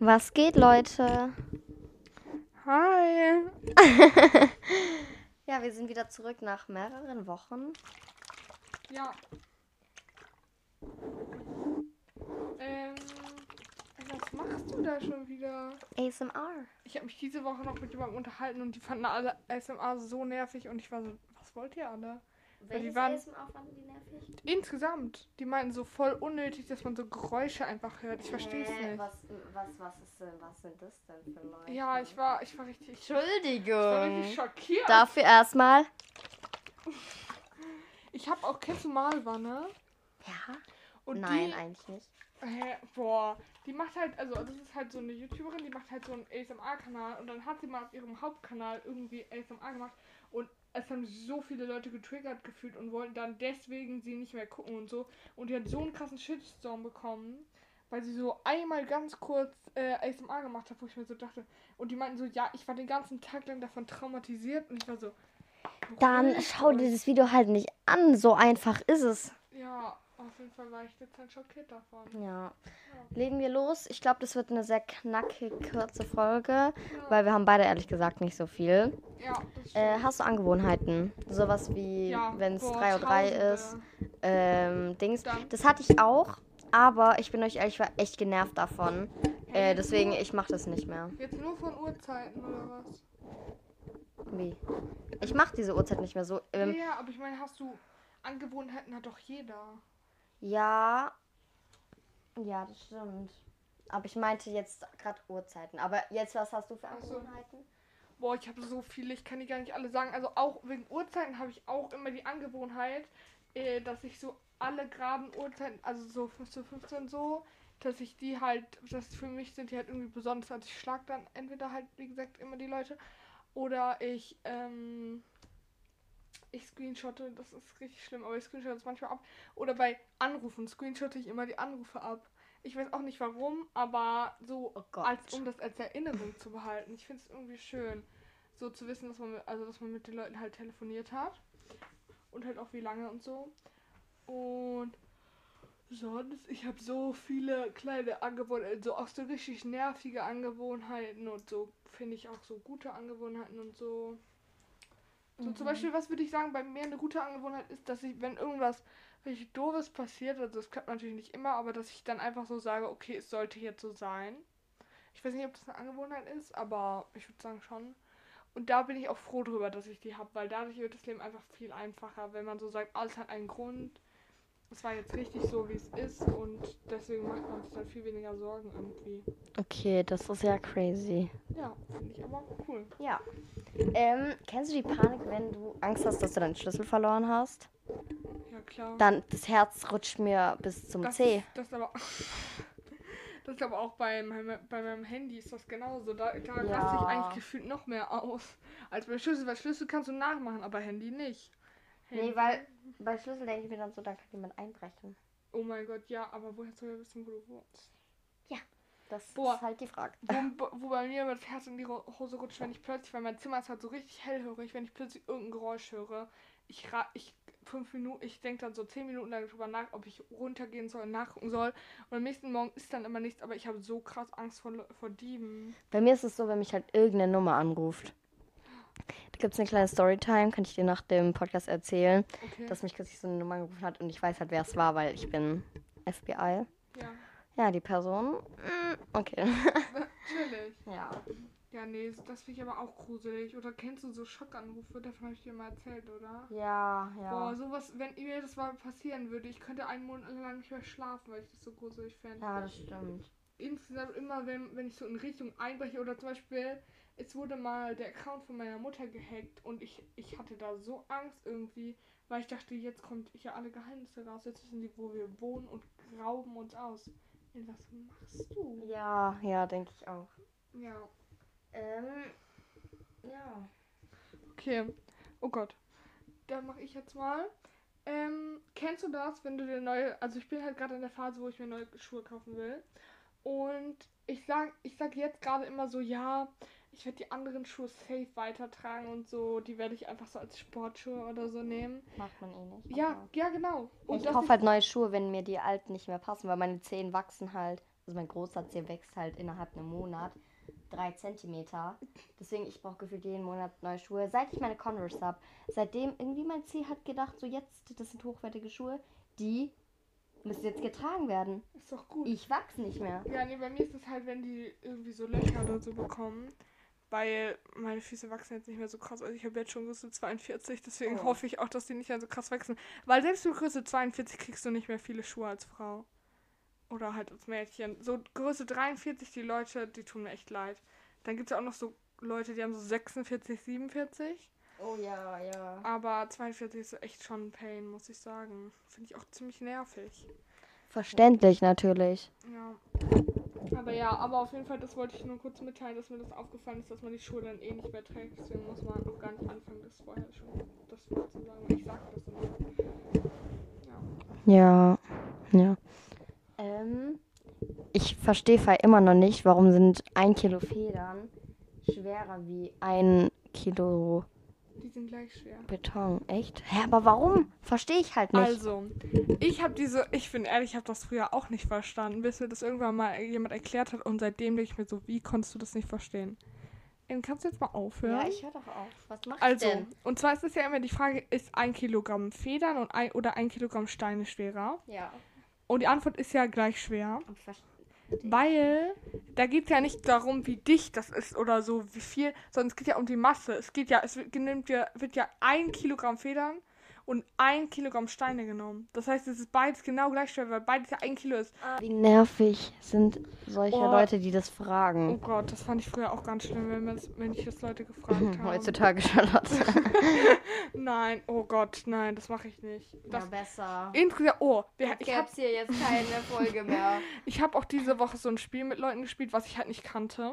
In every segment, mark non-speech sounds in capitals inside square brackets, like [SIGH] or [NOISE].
Was geht, Leute? Hi. [LAUGHS] Ja, wir sind wieder zurück nach mehreren Wochen. Ja. Ähm, was machst du da schon wieder? ASMR. Ich habe mich diese Woche noch mit jemandem unterhalten und die fanden alle ASMR so nervig und ich war so, was wollt ihr alle? Weil die waren- ASMR fanden die nervig? Insgesamt, die meinten so voll unnötig, dass man so Geräusche einfach hört. Ich verstehe es Hä, nicht. Was, was, was, ist denn, was sind das denn für Leute? Ja, ich war, ich war richtig, ich war Entschuldigung. richtig schockiert. Dafür erstmal. Ich habe auch, kennst du Malwanne? Ja? Und Nein, die, eigentlich nicht. Hä, boah, die macht halt, also das ist halt so eine YouTuberin, die macht halt so einen ASMR-Kanal und dann hat sie mal auf ihrem Hauptkanal irgendwie ASMR gemacht und es haben so viele Leute getriggert gefühlt und wollten dann deswegen sie nicht mehr gucken und so. Und die hat so einen krassen Shitstorm bekommen, weil sie so einmal ganz kurz äh, ASMR gemacht hat, wo ich mir so dachte. Und die meinten so, ja, ich war den ganzen Tag lang davon traumatisiert und ich war so. Dann schau dir das Video halt nicht an. So einfach ist es. Ja, auf jeden Fall war ich dezent schockiert davon. Ja. Legen wir los. Ich glaube, das wird eine sehr knackig kurze Folge, Ja, weil wir haben beide ehrlich gesagt nicht so viel. ja Äh, hast du Angewohnheiten? Sowas wie, Ja, wenn es boah, 3 Uhr 3 Tausende. ist, ähm, Dings. Dann- Das hatte ich auch, aber ich bin euch ehrlich, ich war echt genervt davon. Hey, Äh, deswegen, nur- ich mache das nicht mehr. Jetzt nur von Uhrzeiten oder was? Wie? Ich mache diese Uhrzeit nicht mehr so. Ähm, ja, aber ich meine, hast du Angewohnheiten hat doch jeder. Ja. Ja, das stimmt. Aber ich meinte jetzt gerade Uhrzeiten. Aber jetzt, was hast du für Ach so. Angewohnheiten? Boah, ich habe so viele, ich kann die gar nicht alle sagen. Also auch wegen Uhrzeiten habe ich auch immer die Angewohnheit, äh, dass ich so alle geraden Uhrzeiten, also so 15, 15 so, dass ich die halt, das für mich sind die halt irgendwie besonders. Also ich schlag dann entweder halt, wie gesagt, immer die Leute oder ich, ähm, ich screenshotte, das ist richtig schlimm, aber ich screenshotte das manchmal ab. Oder bei Anrufen screenshotte ich immer die Anrufe ab. Ich weiß auch nicht warum, aber so Oh als um das als Erinnerung zu behalten. Ich finde es irgendwie schön, so zu wissen, dass man mit, also dass man mit den Leuten halt telefoniert hat und halt auch wie lange und so. Und sonst, ich habe so viele kleine Angewohnheiten, so auch so richtig nervige Angewohnheiten und so finde ich auch so gute Angewohnheiten und so. So zum Beispiel, was würde ich sagen, bei mir eine gute Angewohnheit ist, dass ich, wenn irgendwas richtig doofes passiert, also das klappt natürlich nicht immer, aber dass ich dann einfach so sage, okay, es sollte jetzt so sein. Ich weiß nicht, ob das eine Angewohnheit ist, aber ich würde sagen schon. Und da bin ich auch froh drüber, dass ich die habe, weil dadurch wird das Leben einfach viel einfacher, wenn man so sagt, alles hat einen Grund. Es war jetzt richtig so, wie es ist und deswegen macht man sich dann viel weniger Sorgen irgendwie. Okay, das ist ja crazy. Ja, finde ich aber cool. Ja. Ähm, kennst du die Panik, wenn du Angst hast, dass du deinen Schlüssel verloren hast? Ja, klar. Dann das Herz rutscht mir bis zum Das C. Ist, das ist aber. [LAUGHS] Das ist aber auch bei meinem, bei meinem Handy ist das genauso. Da, da raste ich Ja. eigentlich gefühlt noch mehr aus als bei Schlüssel, weil Schlüssel kannst du nachmachen, aber Handy nicht. Nee, Handy- weil bei Schlüssel denke ich mir dann so, da kann jemand einbrechen. Oh mein Gott, ja, aber woher soll er wissen, wo du wohnst? Das Boah. ist halt die Frage. Wo, wo bei mir das Herz in die Hose rutscht, wenn ich plötzlich, weil mein Zimmer ist halt so richtig hellhörig, wenn ich plötzlich irgendein Geräusch höre. Ich, ra- ich fünf Minuten, ich denke dann so zehn Minuten lang drüber nach, ob ich runtergehen soll, nachgucken soll. Und am nächsten Morgen ist dann immer nichts, aber ich habe so krass Angst vor, vor Dieben. Bei mir ist es so, wenn mich halt irgendeine Nummer anruft. Da gibt es eine kleine Storytime, kann ich dir nach dem Podcast erzählen, Okay. dass mich kürzlich so eine Nummer angerufen hat und ich weiß halt, wer es war, weil ich bin FBI. ja. Ja, die Person. mm, Okay. Natürlich. [LAUGHS] Ja. Ja, nee, das finde ich aber auch gruselig. Oder kennst du so Schockanrufe? Davon habe ich dir mal erzählt, oder? Ja, Boah, ja. sowas, wenn mir das mal passieren würde, ich könnte einen Monat lang nicht mehr schlafen, weil ich das so gruselig fände. Ja, das stimmt. Insgesamt immer, wenn, wenn ich so in Richtung einbreche oder zum Beispiel, es wurde mal der Account von meiner Mutter gehackt und ich, ich hatte da so Angst irgendwie, weil ich dachte, jetzt kommt ja alle Geheimnisse raus, jetzt wissen die, wo wir wohnen und rauben uns aus. Ey, was machst du? Ja, ja, denke ich auch. Ja. Ähm, ja. Okay. Oh Gott. Dann mache ich jetzt mal. Ähm, kennst du das, wenn du dir neue. Also ich bin halt gerade in der Phase, wo ich mir neue Schuhe kaufen will. Und ich sag, ich sag jetzt gerade immer so, ja, ich werde die anderen Schuhe safe weitertragen und so. Die werde ich einfach so als Sportschuhe oder so nehmen. Macht man eh nicht. Ja, aber- ja, genau. Und ich kaufe halt neue Schuhe, wenn mir die alten nicht mehr passen, weil meine Zehen wachsen halt also mein großer Zeh wächst halt innerhalb einem Monat drei Zentimeter. Deswegen, ich brauche gefühlt jeden Monat neue Schuhe. Seit ich meine Converse habe, seitdem irgendwie mein Zeh hat gedacht, so jetzt, das sind hochwertige Schuhe, die müssen jetzt getragen werden. Ist doch gut. Ich wachse nicht mehr. Ja, nee, bei mir ist es halt, wenn die irgendwie so Löcher oder so bekommen. Weil meine Füße wachsen jetzt nicht mehr so krass. Also ich habe jetzt schon Größe 42, deswegen Oh. hoffe ich auch, dass die nicht mehr so krass wachsen. Weil selbst mit Größe 42 kriegst du nicht mehr viele Schuhe als Frau. Oder halt als Mädchen. So Größe 43, die Leute, die tun mir echt leid. Dann gibt es ja auch noch so Leute, die haben so 46, 47. Oh ja, ja. Aber 42 ist echt schon ein Pain, muss ich sagen. Finde ich auch ziemlich nervig. Verständlich natürlich. Ja. Aber ja, aber auf jeden Fall, das wollte ich nur kurz mitteilen, dass mir das aufgefallen ist, dass man die Schuhe dann eh nicht mehr trägt. Deswegen muss man auch gar nicht anfangen, das vorher schon das vorher zu sagen. Ich sag das immer. Ja. Ja, ja. Ähm, ich verstehe immer noch nicht, warum sind ein Kilo Federn schwerer wie ein Kilo sind gleich schwer. Beton. Echt? Hä, aber warum? Verstehe ich halt nicht. Also, ich habe diese, ich bin ehrlich, ich habe das früher auch nicht verstanden, bis mir das irgendwann mal jemand erklärt hat und seitdem denke ich mir so, wie konntest du das nicht verstehen? Ähm, kannst du jetzt mal aufhören? ja, ich höre doch auf. Was machst Also, denn? und zwar ist es ja immer die Frage, ist ein Kilogramm Federn und ein, oder ein Kilogramm Steine schwerer? Ja. Und die Antwort ist ja gleich schwer, Und weil da geht es ja nicht darum, wie dicht das ist oder so, wie viel, sondern es geht ja um die Masse. Es geht ja, es wird, nimmt ja, wird ja ein Kilogramm Federn und ein Kilogramm Steine genommen. Das heißt, es ist beides genau gleich schwer, weil beides ja ein Kilo ist. Wie nervig sind solche Oh. Leute, die das Oh fragen. Gott, das fand ich früher auch ganz schlimm, wenn, man's- wenn ich das Leute gefragt [LAUGHS] habe. Heutzutage Charlotte. [LAUGHS] Nein, oh Gott, nein, das mache ich nicht. Das, besser. Insgesamt, oh, wir, ich habe hab's hier jetzt keine [LAUGHS] Folge mehr. Ich habe auch diese Woche so ein Spiel mit Leuten gespielt, was ich halt nicht kannte.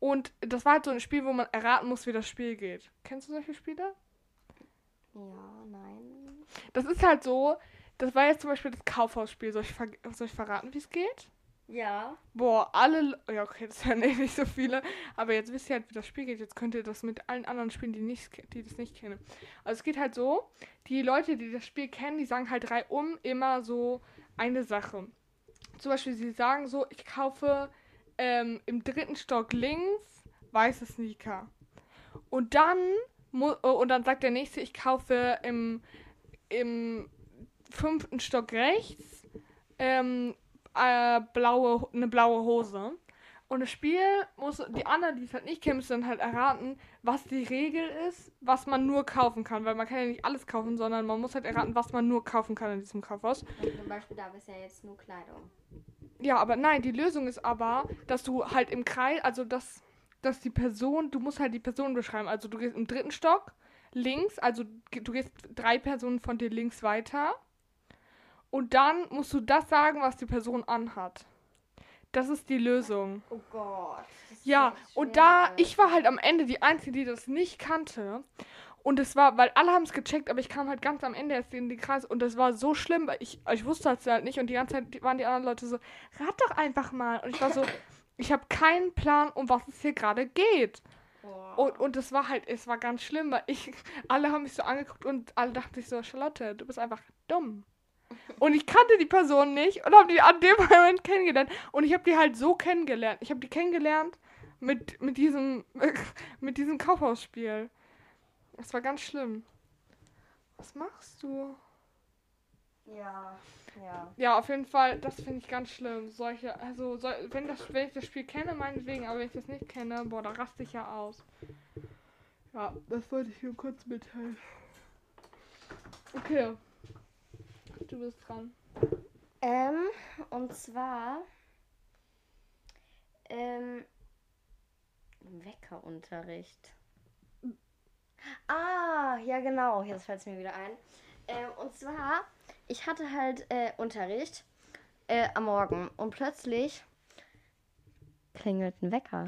Und das war halt so ein Spiel, wo man erraten muss, wie das Spiel geht. Kennst du solche Spiele? Ja, nein. Das ist halt so, das war jetzt zum Beispiel das Kaufhausspiel. Soll ich, ver soll ich verraten, wie es geht? Ja. Boah, alle. Le- Ja, okay, das hören eh nicht so viele. Aber jetzt wisst ihr halt, wie das Spiel geht. Jetzt könnt ihr das mit allen anderen spielen, die, nicht, die das nicht kennen. Also es geht halt so, die Leute, die das Spiel kennen, die sagen halt drei um immer so eine Sache. Zum Beispiel, sie sagen so, ich kaufe ähm, im dritten Stock links weiße Sneaker. Und dann, und dann sagt der nächste, ich kaufe im, im fünften Stock rechts ähm, äh, blaue, eine blaue Hose. Und das Spiel muss, die anderen, die es halt nicht kennen, müssen dann halt erraten, was die Regel ist, was man nur kaufen kann. Weil man kann ja nicht alles kaufen, sondern man muss halt erraten, was man nur kaufen kann in diesem Kaufhaus. Und zum Beispiel, da ist ja jetzt nur Kleidung. Ja, aber nein, die Lösung ist aber, dass du halt im Kreis, also dass, dass die Person, du musst halt die Person beschreiben. Also du gehst im dritten Stock links, also du gehst drei Personen von dir links weiter. Und dann musst du das sagen, was die Person anhat. Das ist die Lösung. Oh Gott. Ja, und da, ich war halt am Ende die Einzige, die das nicht kannte. Und es war, weil alle haben es gecheckt, aber ich kam halt ganz am Ende erst in die Kreis und das war so schlimm, weil ich, ich wusste es halt nicht und die ganze Zeit waren die anderen Leute so, rat doch einfach mal. Und ich war so, [LAUGHS] ich habe keinen Plan, um was es hier gerade geht. Boah. Und, und es war halt, es war ganz schlimm, weil ich, [LAUGHS] alle haben mich so angeguckt und alle dachten sich so, Charlotte, du bist einfach dumm. [LAUGHS] Und ich kannte die Person nicht und habe die an dem [LAUGHS] Moment kennengelernt. Und ich habe die halt so kennengelernt. Ich habe die kennengelernt mit, mit diesem, mit diesem Kaufhausspiel. Das war ganz schlimm. Was machst du? Ja, ja. Ja, auf jeden Fall, das finde ich ganz schlimm. Solche, also soll, wenn, das, wenn ich das Spiel kenne, meinetwegen, aber wenn ich das nicht kenne, boah, da raste ich ja aus. Ja, das wollte ich nur kurz mitteilen. Okay. Du bist dran. Ähm, und zwar ähm, Weckerunterricht. Ah, ja genau, jetzt fällt es mir wieder ein. Ähm, und zwar, ich hatte halt äh, Unterricht äh, am Morgen und plötzlich klingelt ein Wecker.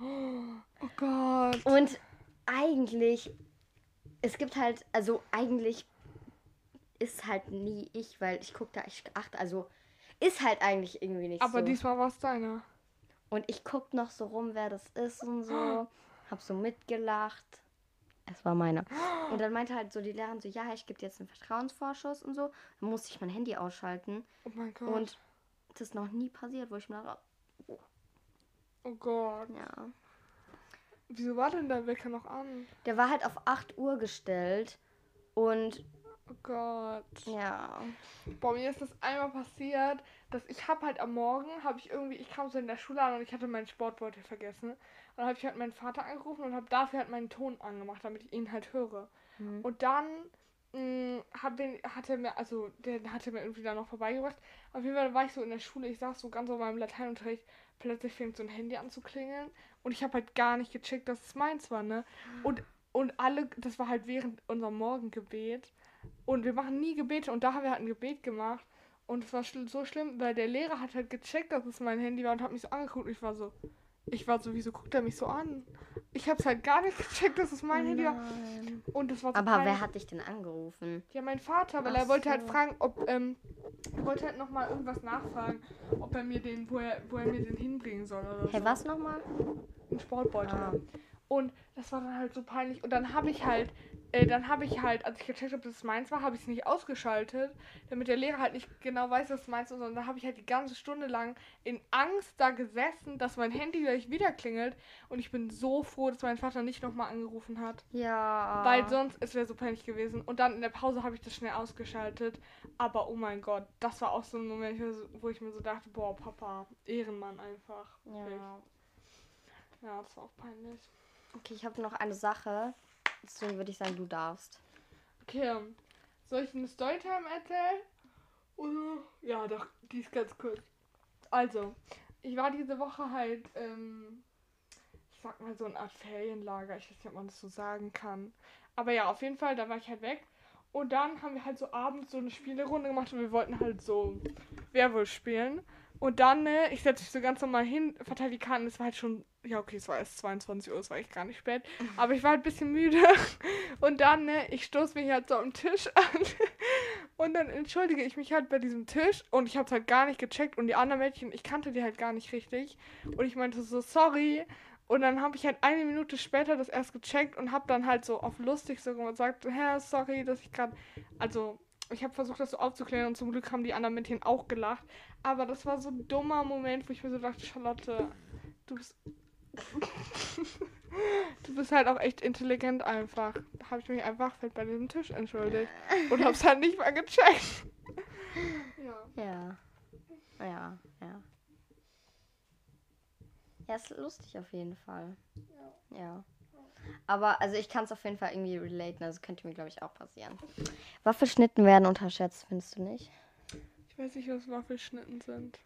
Oh Gott. Und eigentlich, es gibt halt, also eigentlich ist halt nie ich, weil ich gucke da, ich achte, also ist halt eigentlich irgendwie nicht Aber so. diesmal war es deiner. Und ich guck noch so rum, wer das ist und so. [GASPS] Hab so mitgelacht. Es war meiner. [GASPS] Und dann meinte halt so die Lehrerin so, ja, ich gebe dir jetzt einen Vertrauensvorschuss und so. Dann musste ich mein Handy ausschalten. Oh mein Gott. Und Das ist noch nie passiert, wo ich mir dachte, Oh Gott. ja. Wieso war denn der Wecker noch an? Der war halt auf 8 Uhr gestellt. Und Oh Gott. ja. Boah, mir ist das einmal passiert, dass ich hab halt am Morgen, habe ich irgendwie, ich kam so in der Schule an und ich hatte meinen Sportbeutel vergessen. Und dann habe ich halt meinen Vater angerufen und habe dafür halt meinen Ton angemacht, damit ich ihn halt höre. Mhm. Und dann mh, hat, den, hat er mir, also der hatte mir irgendwie da noch vorbeigebracht. Auf jeden Fall war ich so in der Schule, ich saß so ganz auf meinem Lateinunterricht, plötzlich fängt so ein Handy an zu klingeln und ich habe halt gar nicht gecheckt, dass es meins war, ne? Und, und alle, das war halt während unserem Morgengebet und wir machen nie Gebete und da haben wir halt ein Gebet gemacht und es war schl so schlimm, weil der Lehrer hat halt gecheckt, dass es mein Handy war und hat mich so angeguckt und ich war so, ich war so, wieso guckt er mich so an? Ich hab's halt gar nicht gecheckt, dass es mein Handy war und das war so Aber peinlich. wer hat dich denn angerufen? Ja, mein Vater, weil Ach er wollte halt so. fragen, ob, ähm, er wollte halt nochmal irgendwas nachfragen, ob er mir den, wo er, wo er mir den hinbringen soll oder Hey, so. was nochmal? Ein Sportbeutel. Ah. Und das war dann halt so peinlich. Und dann habe ich halt, äh, dann habe ich halt, als ich gecheckt habe, dass es meins war, habe ich es nicht ausgeschaltet, damit der Lehrer halt nicht genau weiß, dass es meins ist. Und dann habe ich halt die ganze Stunde lang in Angst da gesessen, dass mein Handy gleich wieder klingelt. Und ich bin so froh, dass mein Vater nicht nochmal angerufen hat. Ja. Weil sonst, es wäre so peinlich gewesen. Und dann in der Pause habe ich das schnell ausgeschaltet. Aber oh mein Gott, das war auch so ein Moment, wo ich mir so dachte, boah, Papa, Ehrenmann einfach. Ja. Ja, das war auch peinlich. Okay, ich habe noch eine Sache. Deswegen würde ich sagen, du darfst. Okay, ähm, soll ich eine Storytime erzählen? Oder? Ja, doch, die ist ganz kurz. Also, ich war diese Woche halt, ähm, ich sag mal so eine Art Ferienlager. Ich weiß nicht, ob man das so sagen kann. Aber ja, auf jeden Fall, da war ich halt weg. Und dann haben wir halt so abends so eine Spielerunde gemacht und wir wollten halt so Werwolf spielen. Und dann, ne, ich setze mich so ganz normal hin, verteile die Karten. Es war halt schon, ja, okay, es war erst 22 Uhr, es war echt gar nicht spät. Aber ich war halt ein bisschen müde. [LAUGHS] Und dann, ne, ich stoße mich halt so am Tisch an. [LAUGHS] Und dann entschuldige ich mich halt bei diesem Tisch. Und ich hab's halt gar nicht gecheckt. Und die anderen Mädchen, ich kannte die halt gar nicht richtig. Und ich meinte so, sorry. Und dann habe ich halt eine Minute später das erst gecheckt und habe dann halt so auf lustig so gesagt, hä, sorry, dass ich gerade, also ich habe versucht, das so aufzuklären und zum Glück haben die anderen Mädchen auch gelacht. Aber das war so ein dummer Moment, wo ich mir so dachte, Charlotte, du bist, du bist halt auch echt intelligent einfach. Da habe ich mich einfach fett bei diesem Tisch entschuldigt und hab's halt nicht mal gecheckt. ja. Ja. Ja, ja. Ja, ist lustig auf jeden Fall. Ja. Aber also ich kann es auf jeden Fall irgendwie relaten, also könnte mir glaube ich auch passieren. Waffelschnitten werden unterschätzt, findest du nicht? Ich weiß nicht, was Waffelschnitten sind.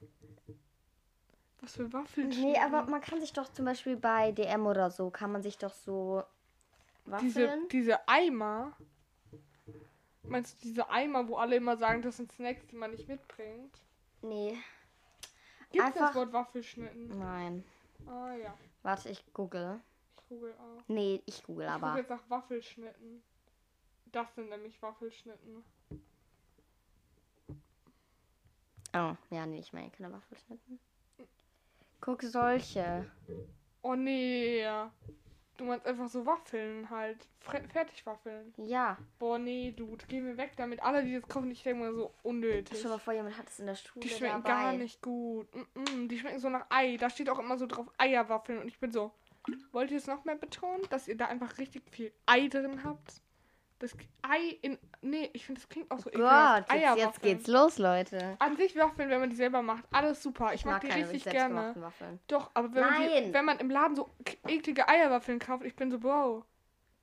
Was für Waffelschnitten? Nee, aber man kann sich doch zum Beispiel bei DM oder so, kann man sich doch so diese, Waffeln. diese Eimer. Meinst du diese Eimer, wo alle immer sagen, das sind Snacks, die man nicht mitbringt? Nee, Gibt Einfach- das Wort Waffelschnitten? nein. Ah ja, Warte, ich google. ich google auch. Nee, ich google Ich aber. jetzt nach Waffelschnitten. Das sind nämlich Waffelschnitten. Oh, ja, nee, ich meine keine Waffelschnitten. Guck, solche. Oh nee. Du meinst einfach so Waffeln halt. Fre Fertigwaffeln. Ja. Boah, nee, Dude. Geh mir weg damit. Alle, die das kaufen, ich denke mal so unnötig. Schon mal vor, jemand hat es in der Schule Die schmecken dabei. gar nicht gut. Mm -mm, die schmecken so nach Ei. Da steht auch immer so drauf Eierwaffeln. Und ich bin so, wollt ihr es noch mehr betonen, dass ihr da einfach richtig viel Ei drin habt? Das Ei in. Nee, ich finde, das klingt auch so Gott, jetzt, jetzt geht's los, Leute. An sich Waffeln, wenn man die selber macht, alles super. Ich, mag, die keine richtig gerne. Waffeln. Doch, aber wenn man, die, wenn man im Laden so eklige Eierwaffeln kauft, ich bin so, Bro,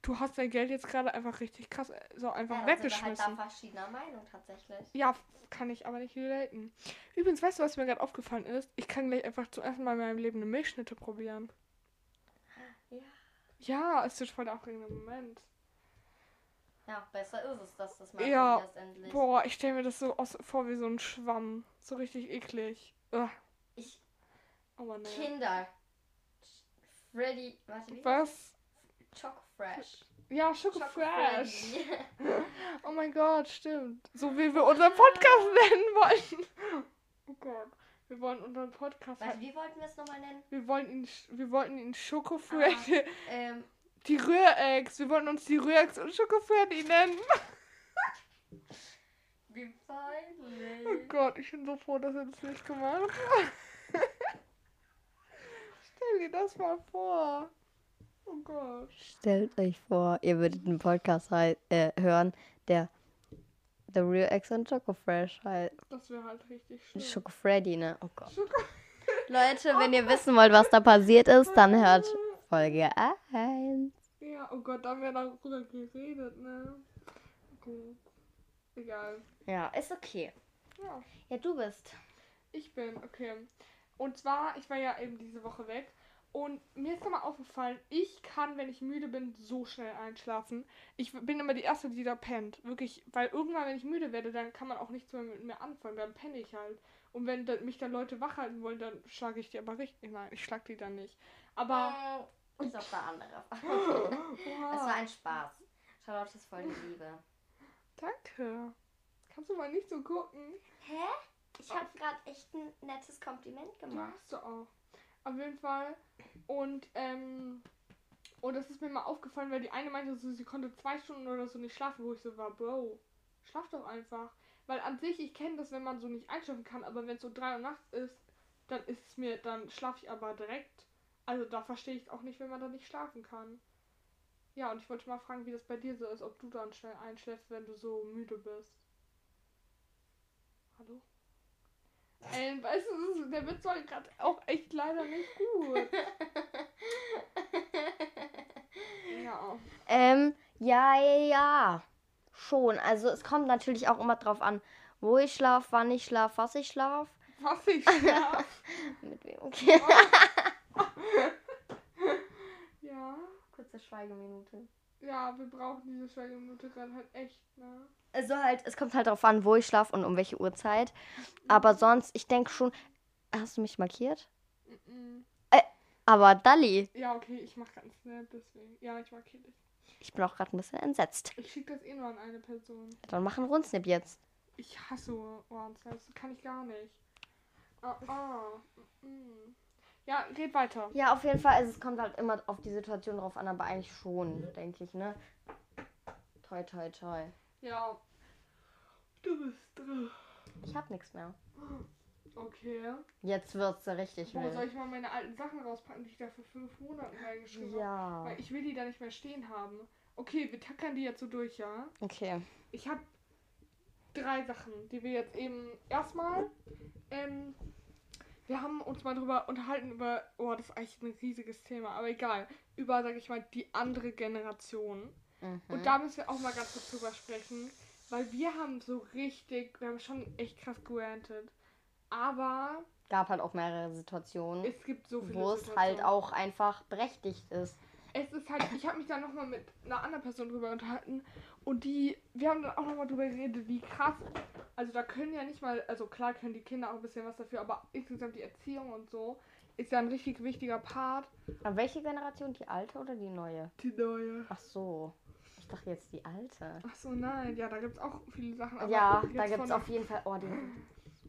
du hast dein Geld jetzt gerade einfach richtig krass äh, so einfach Ja, dann sind wir weggeschmissen. Halt da verschiedener Meinung tatsächlich. Ja, kann ich aber nicht relaten. Übrigens, weißt du, was mir gerade aufgefallen ist? Ich kann gleich einfach zum ersten Mal in meinem Leben eine Milchschnitte probieren. Ja. Ja, es wird voll der aufregende Moment. Ja, besser ist es, dass das mal Ja, endlich. Boah, ich stelle mir das so aus, vor wie so ein Schwamm. So richtig eklig. Ugh. Ich, Aber ne. Kinder. Freddy, warte, wie? Was? Choco Fresh. Ja, Choco Fresh. [LAUGHS] Oh mein Gott, stimmt. So wie wir [LAUGHS] unseren Podcast nennen wollten. Oh Gott. Wir wollen unseren Podcast Warte, halt, wie wollten wir es nochmal nennen? wir wollten ihn wir wollten ihn Schoko Freddy. Ähm, Die Rührex. Wir wollten uns die Rührex und Schoko Freddy nennen. [LAUGHS] Wie peinlich. Oh Gott, ich bin so froh, dass er das nicht gemacht hat. [LAUGHS] Stell dir das mal vor. Oh Gott. Stellt euch vor, ihr würdet einen Podcast äh, hören, der The Real X und Choco Fresh heißt. Das wäre halt richtig schön. Schoco Freddy, ne? Oh Gott. Schoko- Leute, wenn ihr wissen wollt, was da passiert ist, dann hört [LAUGHS] Folge 1. Ja, oh Gott, da haben wir darüber geredet, ne? Gut. Egal. Ja, ist okay. Ja, Ja, du bist. ich bin, okay. Und zwar, ich war ja eben diese Woche weg. Und mir ist nochmal aufgefallen, ich kann, wenn ich müde bin, so schnell einschlafen. Ich bin immer die Erste, die da pennt. Wirklich, weil irgendwann, wenn ich müde werde, dann kann man auch nichts mehr mit mir anfangen. Dann penne ich halt. Und wenn mich dann Leute wach halten wollen, dann schlage ich die aber richtig. Nein, ich schlag die dann nicht. Aber. Ist auch der andere. [LAUGHS] Es war ein Spaß. Charlotte ist voll die Liebe. danke. Kannst du mal nicht so gucken? Hä? Ich habe gerade echt ein nettes Kompliment gemacht. hast du auch. Auf jeden Fall. Und, ähm, und das ist mir mal aufgefallen, weil die eine meinte, so, sie konnte zwei Stunden oder so nicht schlafen, wo ich so war, Bro, schlaf doch einfach. Weil an sich, ich kenne das, wenn man so nicht einschlafen kann, aber wenn es so drei Uhr nachts ist, dann ist es mir, dann schlafe ich aber direkt. Also da verstehe ich auch nicht, wenn man da nicht schlafen kann. Ja, und ich wollte mal fragen, wie das bei dir so ist, ob du dann schnell einschläfst, wenn du so müde bist. Hallo? Ey, weißt du, der Witz war gerade auch echt leider nicht gut. [LAUGHS] Ja. Ähm, ja, ja, ja. Schon. Also es kommt natürlich auch immer drauf an, wo ich schlafe, wann ich schlafe, was ich schlafe. Was ich schlaf. [LAUGHS] Mit wem. Okay. [LAUGHS] ja. Kurze Schweigeminute. Ja, wir brauchen diese Schweigeminute gerade halt echt, ne? Also halt, es kommt halt drauf an, wo ich schlafe und um welche Uhrzeit. Aber sonst, ich denke schon. Hast du mich markiert? Mhm. Aber Dalli, Ja, okay, ich mach ganz schnell, deswegen. Ja, ich markiere dich. ich bin auch gerade ein bisschen entsetzt. Ich schicke das eh nur an eine Person. Dann machen Rundsnip jetzt. Ich hasse das kann ich gar nicht. Ah, ah. mm. Ja, red weiter. Ja, auf jeden Fall. Also es kommt halt immer auf die Situation drauf an, aber eigentlich schon, denke ich, ne? Toi, toi, toi. Ja. Du bist dran. Ich hab nichts mehr. Okay. Jetzt wird's richtig Boah, soll ich mal meine alten Sachen rauspacken, die ich da vor fünf Monaten reingeschrieben habe? Ja. Weil ich will die da nicht mehr stehen haben. Okay, wir tackern die jetzt so durch, ja? Okay. Ich habe drei Sachen, die wir jetzt eben erstmal. Ähm, wir haben uns mal drüber unterhalten über. Oh, das ist eigentlich ein riesiges Thema, aber egal. Über, sag ich mal, die andere Generation. Mhm. Und da müssen wir auch mal ganz kurz drüber sprechen. Weil wir haben so richtig. Wir haben schon echt krass gerantet. Aber Gab halt auch mehrere Situationen, es gibt so viele. wo es halt auch einfach berechtigt ist. Es ist halt, ich habe mich da nochmal mit einer anderen Person drüber unterhalten und die, wir haben dann auch nochmal drüber geredet, wie krass, also da können ja nicht mal, also klar können die Kinder auch ein bisschen was dafür, aber insgesamt die Erziehung und so ist ja ein richtig wichtiger Part. Aber welche Generation? Die alte oder die neue? Die neue. Ach so. Ich dachte jetzt die alte. Ach so, nein, ja, da gibt es auch viele Sachen. Aber ja, da gibt's der- auf jeden Fall. Oh.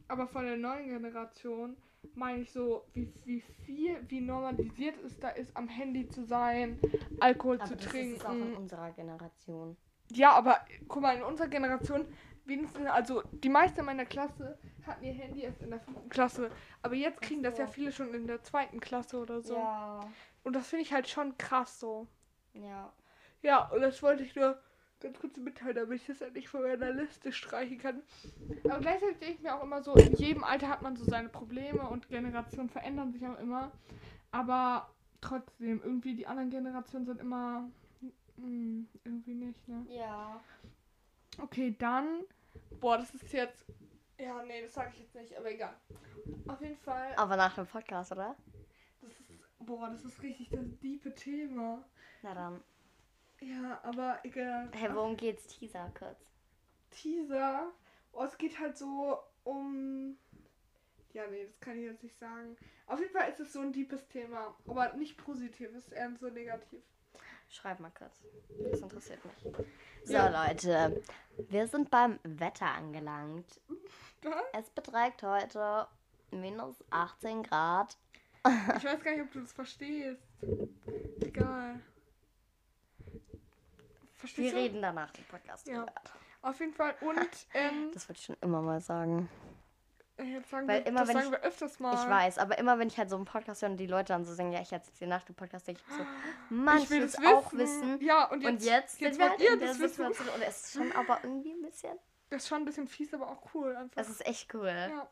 Aber von der neuen Generation meine ich so, wie, wie viel, wie normalisiert es da ist, am Handy zu sein, Alkohol Aber zu das ist es auch in trinken. unserer Generation. Ja, aber guck mal, in unserer Generation, wenigstens, also die meisten meiner Klasse hatten ihr Handy erst in der fünften Klasse. Aber jetzt kriegen das ja so. viele schon in der zweiten Klasse oder so. Ja. Und das finde ich halt schon krass so. Ja. Ja, und das wollte ich nur ganz kurz mitteilen, damit ich das endlich von meiner Liste streichen kann. Aber gleichzeitig denke ich mir auch immer so, in jedem Alter hat man so seine Probleme und Generationen verändern sich auch immer. Aber trotzdem, irgendwie die anderen Generationen sind immer mm, irgendwie nicht, ne? Ja. Okay, dann. Boah, das ist jetzt. Ja, nee, das sage ich jetzt nicht, aber egal. Auf jeden Fall. Aber nach dem Podcast, oder? Das ist, boah, das ist richtig das diepe Thema. Na dann. Ja, aber egal. Hey, worum geht's? Teaser kurz. Teaser. Oh, es geht halt so um. Ja, nee, das kann ich jetzt nicht sagen. Auf jeden Fall ist es so ein deepes Thema. Aber nicht positiv, es ist eher so negativ. Schreib mal kurz. Das interessiert mich. So, Ja. Leute. Wir sind beim Wetter angelangt. Was? Es beträgt heute minus 18 Grad. Ich weiß gar nicht, ob du das verstehst. Egal. Verstehst Wir du? reden danach den Podcast Ja. Auf jeden Fall. Und, [LAUGHS] ähm, Das wollte ich schon immer mal sagen. jetzt sagen Weil wir, immer, das wenn sagen ich- wir öfters mal. Ich weiß, aber immer wenn ich halt so einen Podcast höre und die Leute dann so sagen, ja, ich erzähle dir nach dem Podcast, denke ich so, [GASPS] Mann, ich will es auch wissen. Ja, und Und jetzt, jetzt, jetzt wir wollt halt ihr das wissen. Und es ist schon aber irgendwie ein bisschen, Das ist schon ein bisschen fies, aber auch cool einfach. es ist echt cool. ja.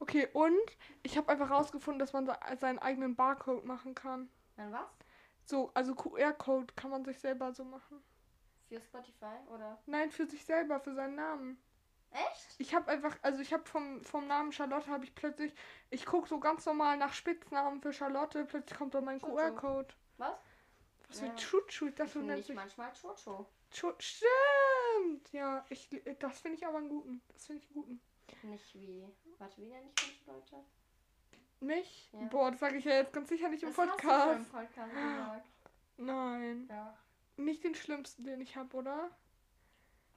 Okay, und ich habe einfach rausgefunden, dass man se- seinen eigenen Barcode machen kann. Dann was? So, also QR-Code kann man sich selber so machen. Für Spotify oder? Nein, für sich selber, für seinen Namen. Echt? Ich habe einfach, also ich habe vom, vom Namen Charlotte habe ich plötzlich, ich gucke so ganz normal nach Spitznamen für Charlotte, plötzlich kommt dann mein Chuchu. QR-Code. Was? Was Ja. Chuchu, das so nennt Nicht sich. manchmal Chocho. Chu- Stimmt! Ja, ich, das finde ich aber einen guten. Das finde ich einen guten. Nicht wie, warte, wie nenne ich manche Leute? Mich? Ja. Boah, das sage ich ja jetzt ganz sicher nicht im Das hast du schon Podcast. im Podcast gesagt. Nicht den schlimmsten, den ich habe, oder?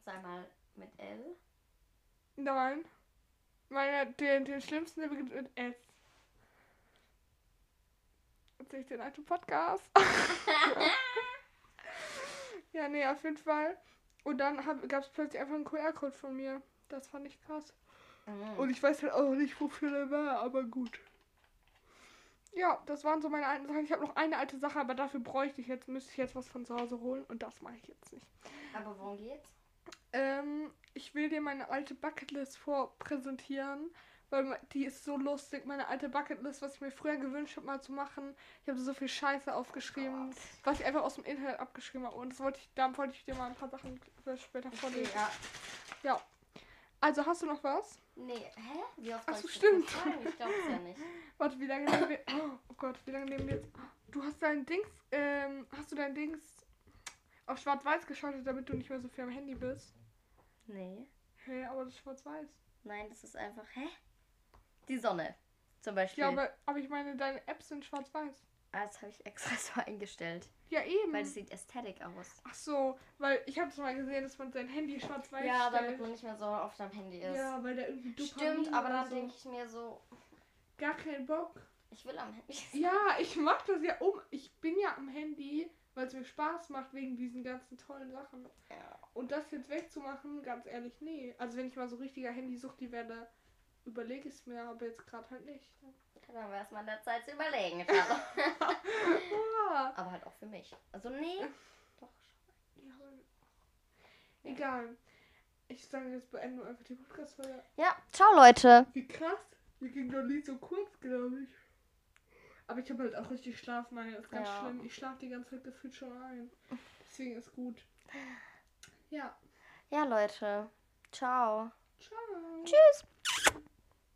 Sag mal mit L. Nein. Meine, den, den schlimmsten, der beginnt mit S. Erzähl ich den alten Podcast? [LAUGHS] ja, nee, auf jeden Fall. Und dann gab es plötzlich einfach einen QR-Code von mir. Das fand ich krass. Mhm. Und ich weiß halt auch nicht, wofür der war, aber gut. Ja, das waren so meine alten Sachen. Ich habe noch eine alte Sache, aber dafür bräuchte ich jetzt, müsste ich jetzt was von zu Hause holen und das mache ich jetzt nicht. Aber worum geht's? Ähm, ich will dir meine alte Bucketlist vorpräsentieren, weil die ist so lustig. Meine alte Bucketlist, was ich mir früher gewünscht habe, mal zu machen. Ich habe so viel Scheiße aufgeschrieben, Gott. was ich einfach aus dem Internet abgeschrieben habe. Und das wollte ich, da wollte ich dir mal ein paar Sachen für später vorlesen. Ja. Ja. Also, hast du noch was? Nee, hä? Wie oft Ach soll so, ich das stimmt. Ich glaube es ja nicht. [LAUGHS] Warte, wie lange nehmen wir. Oh Gott, wie lange nehmen wir jetzt. Du hast dein Dings. Ähm, hast du dein Dings auf Schwarz-Weiß geschaltet, damit du nicht mehr so viel am Handy bist? Nee. Hä, aber das ist Schwarz-Weiß. Nein, das ist einfach, hä? Die Sonne. Zum Beispiel. Ja, aber, aber ich meine, deine Apps sind schwarz-weiß. Ah, das habe ich extra [LAUGHS] so eingestellt. Ja, eben. Weil das sieht ästhetisch aus. Ach so, weil ich habe es mal gesehen, dass man sein Handy schwarz-weiß Ja, damit stellt. man nicht mehr so oft am Handy ist. Ja, weil der irgendwie Dopamin Stimmt, aber dann so. denke ich mir so, Gar keinen Bock. ich will am Handy sein. Ja, ich mach das ja um. Ich bin ja am Handy, weil es mir Spaß macht wegen diesen ganzen tollen Sachen. Ja. Und das jetzt wegzumachen, ganz ehrlich, nee. Also wenn ich mal so richtiger Handysuchti werde, überlege ich es mir, aber jetzt gerade halt nicht. Dann haben wir erstmal in der Zeit zu überlegen. [LAUGHS] Aber halt auch für mich. Also nee. Doch. ja, aber- Egal. Ich sage, jetzt beenden wir einfach die Podcast-Folge. Ja, ciao Leute. Wie krass. Die ging doch nie so kurz, glaube ich. Aber ich habe halt auch richtig Schlafmangel. Das ist ganz Ja. schlimm. Ich schlafe die ganze Zeit gefühlt schon ein. Deswegen ist gut. Ja. Ja, Leute. Ciao. Ciao. Tschüss.